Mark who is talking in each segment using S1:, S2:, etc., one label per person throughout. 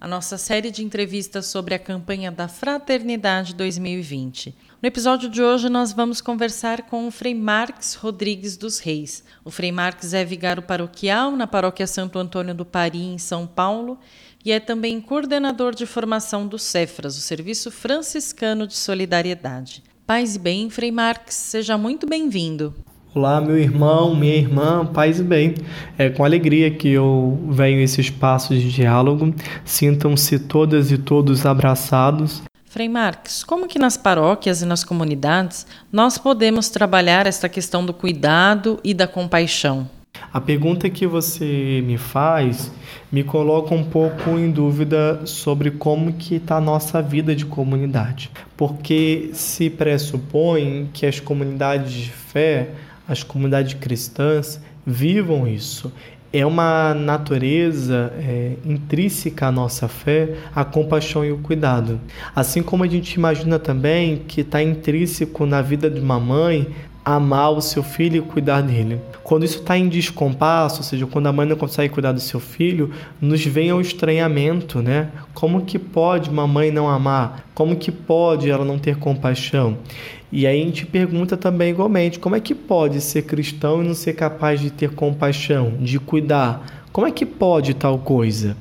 S1: a nossa série de entrevistas sobre a campanha da Fraternidade 2020. No episódio de hoje, nós vamos conversar com o Frei Marques Rodrigues dos Reis. O Frei Marques é vigário paroquial na paróquia Santo Antônio do Pari, em São Paulo, e é também coordenador de formação do Cefras, o Serviço Franciscano de Solidariedade. Paz e bem, Frei Marques, seja muito bem-vindo.
S2: Olá, meu irmão, minha irmã, paz e bem. É com alegria que eu venho a esse espaço de diálogo. Sintam-se todas e todos abraçados.
S1: Frei Marques, como que nas paróquias e nas comunidades nós podemos trabalhar esta questão do cuidado e da compaixão?
S2: A pergunta que você me faz me coloca um pouco em dúvida sobre como que está a nossa vida de comunidade. Porque se pressupõe que as comunidades de fé as comunidades cristãs vivam isso. É uma natureza é, intrínseca à nossa fé, a compaixão e o cuidado. Assim como a gente imagina também que está intrínseco na vida de uma mãe amar o seu filho e cuidar dele. Quando isso está em descompasso, ou seja, quando a mãe não consegue cuidar do seu filho, nos vem o estranhamento, né? Como que pode uma mãe não amar? Como que pode ela não ter compaixão? E aí a gente pergunta também igualmente, como é que pode ser cristão e não ser capaz de ter compaixão, de cuidar? Como é que pode tal coisa?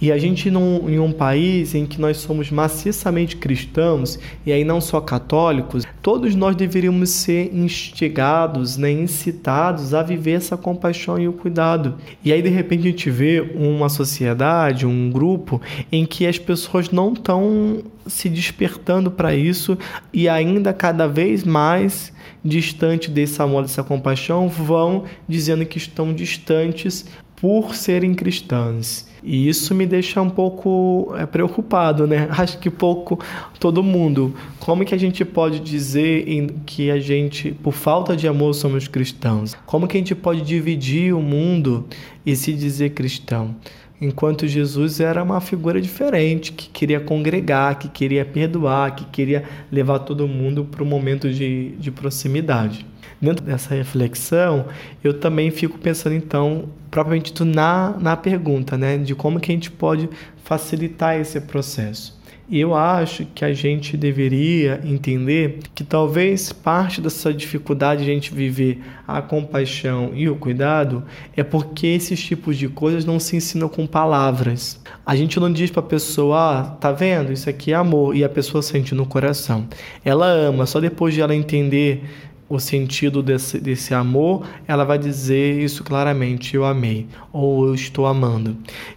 S2: E a gente, num, em um país em que nós somos maciçamente cristãos, e aí não só católicos, todos nós deveríamos ser instigados, né, incitados a viver essa compaixão e o cuidado. E aí, de repente, a gente vê uma sociedade, um grupo, em que as pessoas não estão se despertando para isso e ainda cada vez mais distante desse amor, dessa compaixão, vão dizendo que estão distantes por serem cristãs. E isso me deixa um pouco é, preocupado, né? Acho que pouco todo mundo. Como que a gente pode dizer que a gente, por falta de amor, somos cristãos? Como que a gente pode dividir o mundo e se dizer cristão? Enquanto Jesus era uma figura diferente, que queria congregar, que queria perdoar, que queria levar todo mundo para um momento de, de proximidade. Dentro dessa reflexão, eu também fico pensando, então, propriamente na, na pergunta, né, de como que a gente pode facilitar esse processo. E eu acho que a gente deveria entender que talvez parte dessa dificuldade de a gente viver a compaixão e o cuidado é porque esses tipos de coisas não se ensinam com palavras. A gente não diz para a pessoa, ah, tá vendo? Isso aqui é amor e a pessoa sente no coração. Ela ama, só depois de ela entender o sentido desse, desse amor, ela vai dizer isso claramente: eu amei ou eu estou amando.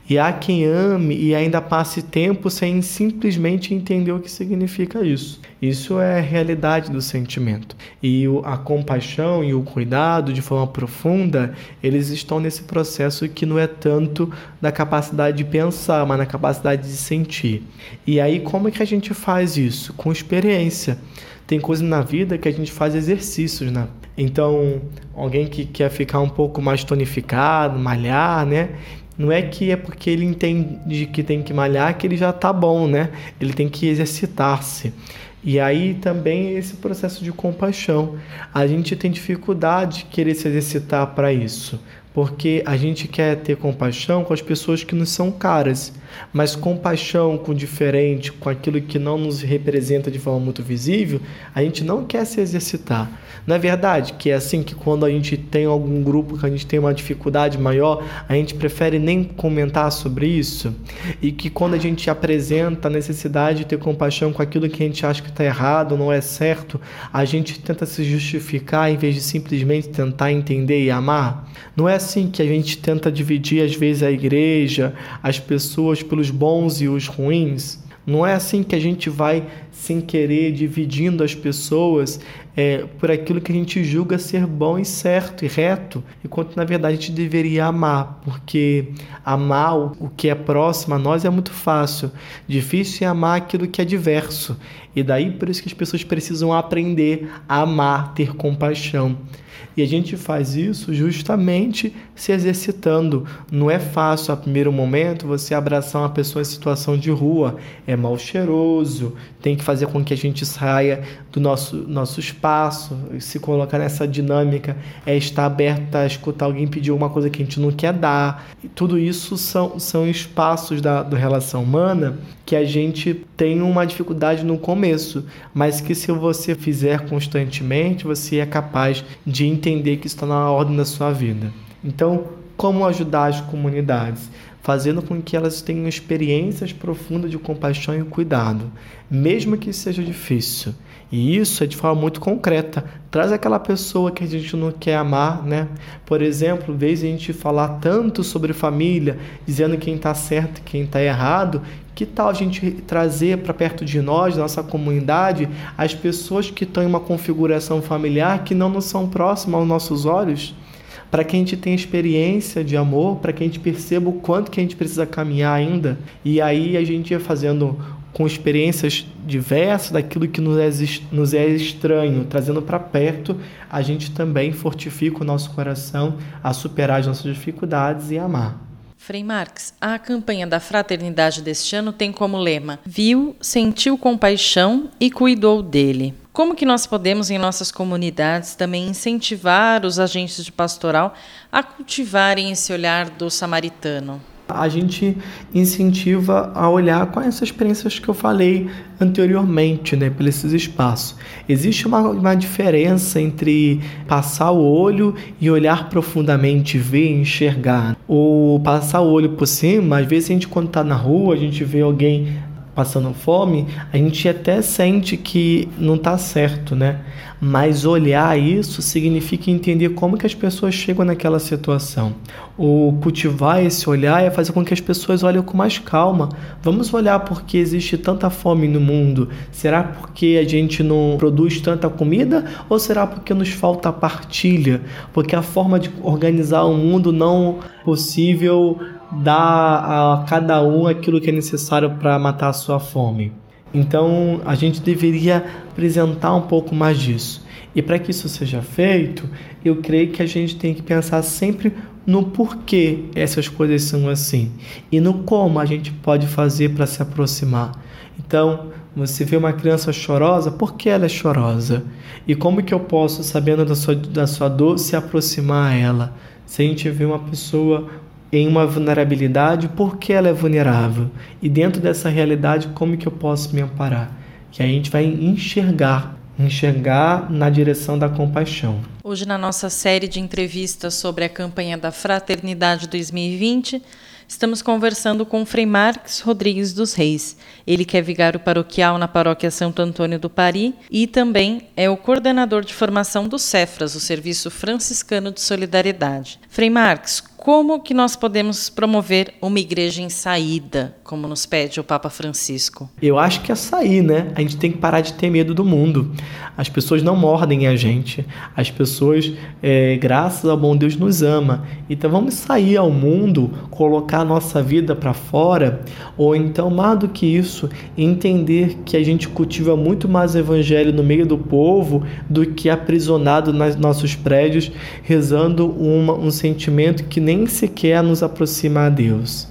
S2: E há quem ame e ainda passe tempo sem simplesmente entender o que significa isso. Isso é a realidade do sentimento. E a compaixão e o cuidado, de forma profunda, eles estão nesse processo que não é tanto da capacidade de pensar, mas na capacidade de sentir. E aí, como é que a gente faz isso? Com experiência tem coisas na vida que a gente faz exercícios, né? Então, alguém que quer ficar um pouco mais tonificado, malhar, né? Não é que é porque ele entende que tem que malhar que ele já tá bom, né? Ele tem que exercitar-se. E aí também esse processo de compaixão. A gente tem dificuldade de querer se exercitar para isso porque a gente quer ter compaixão com as pessoas que nos são caras, mas com o diferente, com aquilo que não nos representa de forma muito visível, a gente não quer se exercitar. Não é verdade que é assim que quando a gente tem algum grupo que a gente tem uma dificuldade maior, a gente prefere nem comentar sobre isso? E que quando a gente apresenta a necessidade de ter compaixão com aquilo que a gente acha que está errado, não é certo, a gente tenta se justificar em vez de simplesmente tentar entender e amar? Não é assim que a gente tenta dividir às vezes a igreja, as pessoas pelos bons e os ruins? Não é assim que a gente vai sem querer, dividindo as pessoas é, por aquilo que a gente julga ser bom e certo e reto, enquanto na verdade a gente deveria amar, porque amar o que é próximo a nós é muito fácil, difícil é amar aquilo que é diverso, e daí por isso que as pessoas precisam aprender a amar, ter compaixão. E a gente faz isso justamente se exercitando. Não é fácil a primeiro momento você abraçar uma pessoa em situação de rua, é mal cheiroso, tem que fazer com que a gente saia do nosso, nosso espaço, se colocar nessa dinâmica, é estar aberta a escutar alguém pedir uma coisa que a gente não quer dar. E tudo isso são, são espaços da, da relação humana que a gente tem uma dificuldade no começo, mas que se você fizer constantemente, você é capaz de entender que está na ordem da sua vida. Então, como ajudar as comunidades? Fazendo com que elas tenham experiências profundas de compaixão e cuidado, mesmo que seja difícil. E isso é de forma muito concreta. Traz aquela pessoa que a gente não quer amar, né? Por exemplo, vez a gente falar tanto sobre família, dizendo quem está certo e quem está errado, que tal a gente trazer para perto de nós, nossa comunidade, as pessoas que estão em uma configuração familiar que não nos são próximas aos nossos olhos? Para que a gente tenha experiência de amor, para que a gente perceba o quanto que a gente precisa caminhar ainda. E aí a gente ia fazendo com experiências diversas daquilo que nos é, nos é estranho, trazendo para perto, a gente também fortifica o nosso coração a superar as nossas dificuldades e amar.
S1: Frei Marx, a campanha da fraternidade deste ano tem como lema: viu, sentiu compaixão e cuidou dele. Como que nós podemos em nossas comunidades também incentivar os agentes de pastoral a cultivarem esse olhar do samaritano?
S2: a gente incentiva a olhar com essas experiências que eu falei anteriormente, né, por esses espaços. Existe uma, uma diferença entre passar o olho e olhar profundamente, ver, enxergar. Ou passar o olho por cima, às vezes a gente quando está na rua, a gente vê alguém passando fome, a gente até sente que não está certo, né? Mas olhar isso significa entender como que as pessoas chegam naquela situação. O cultivar esse olhar é fazer com que as pessoas olhem com mais calma. Vamos olhar porque existe tanta fome no mundo. Será porque a gente não produz tanta comida ou será porque nos falta partilha? Porque a forma de organizar o mundo não possível dá a cada um aquilo que é necessário para matar a sua fome. Então a gente deveria apresentar um pouco mais disso. E para que isso seja feito, eu creio que a gente tem que pensar sempre no porquê essas coisas são assim e no como a gente pode fazer para se aproximar. Então, você vê uma criança chorosa, por que ela é chorosa? E como que eu posso, sabendo da sua, da sua dor, se aproximar a ela? Se a gente vê uma pessoa em uma vulnerabilidade, por que ela é vulnerável? E dentro dessa realidade, como que eu posso me amparar? Que a gente vai enxergar, enxergar na direção da compaixão.
S1: Hoje na nossa série de entrevistas sobre a campanha da Fraternidade 2020, Estamos conversando com Frei Marques Rodrigues dos Reis. Ele que é vigário paroquial na paróquia Santo Antônio do Pari e também é o coordenador de formação do Cefras, o Serviço Franciscano de Solidariedade. Frei Marques, como que nós podemos promover uma igreja em saída, como nos pede o Papa Francisco?
S2: Eu acho que é sair, né? A gente tem que parar de ter medo do mundo. As pessoas não mordem a gente. As pessoas, é, graças ao bom Deus, nos ama. Então vamos sair ao mundo, colocar a nossa vida para fora, ou então, mais do que isso, entender que a gente cultiva muito mais evangelho no meio do povo do que aprisionado nos nossos prédios, rezando uma, um sentimento que nem nem sequer nos aproxima a Deus.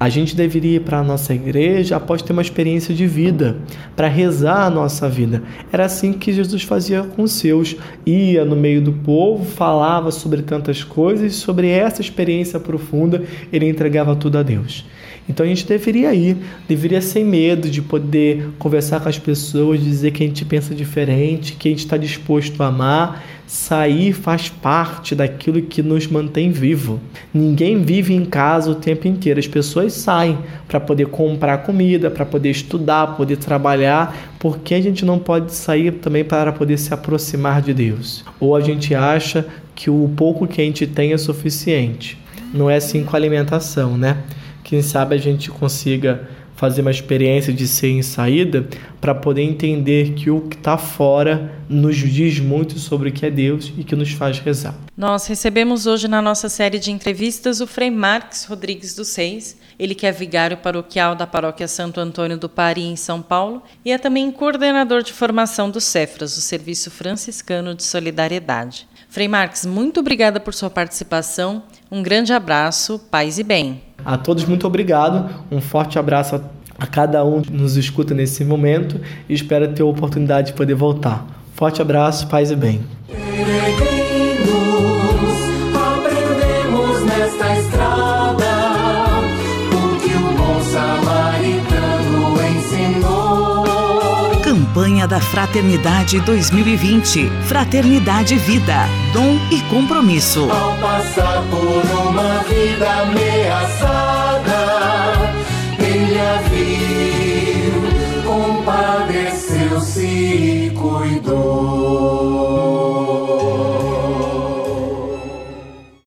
S2: A gente deveria ir para a nossa igreja após ter uma experiência de vida, para rezar a nossa vida. Era assim que Jesus fazia com os seus. Ia no meio do povo, falava sobre tantas coisas, sobre essa experiência profunda, ele entregava tudo a Deus. Então a gente deveria ir, deveria sem medo de poder conversar com as pessoas, dizer que a gente pensa diferente, que a gente está disposto a amar. Sair faz parte daquilo que nos mantém vivo. Ninguém vive em casa o tempo inteiro. As pessoas saem para poder comprar comida, para poder estudar, poder trabalhar. Por que a gente não pode sair também para poder se aproximar de Deus? Ou a gente acha que o pouco que a gente tem é suficiente? Não é assim com a alimentação, né? Quem sabe a gente consiga fazer uma experiência de ser em saída para poder entender que o que está fora nos diz muito sobre o que é Deus e que nos faz rezar.
S1: Nós recebemos hoje na nossa série de entrevistas o Frei Marques Rodrigues dos Seis, ele que é vigário paroquial da paróquia Santo Antônio do Pari, em São Paulo, e é também coordenador de formação do Cefras, o Serviço Franciscano de Solidariedade. Frei Marques, muito obrigada por sua participação. Um grande abraço, paz e bem.
S2: A todos, muito obrigado. Um forte abraço a, cada um que nos escuta nesse momento e espero ter a oportunidade de poder voltar. Forte abraço, paz e bem.
S3: Campanha da Fraternidade 2020. Fraternidade Vida. Dom e compromisso.
S4: Ao passar por uma vida ameaçada, ele a viu, compadeceu-se e cuidou.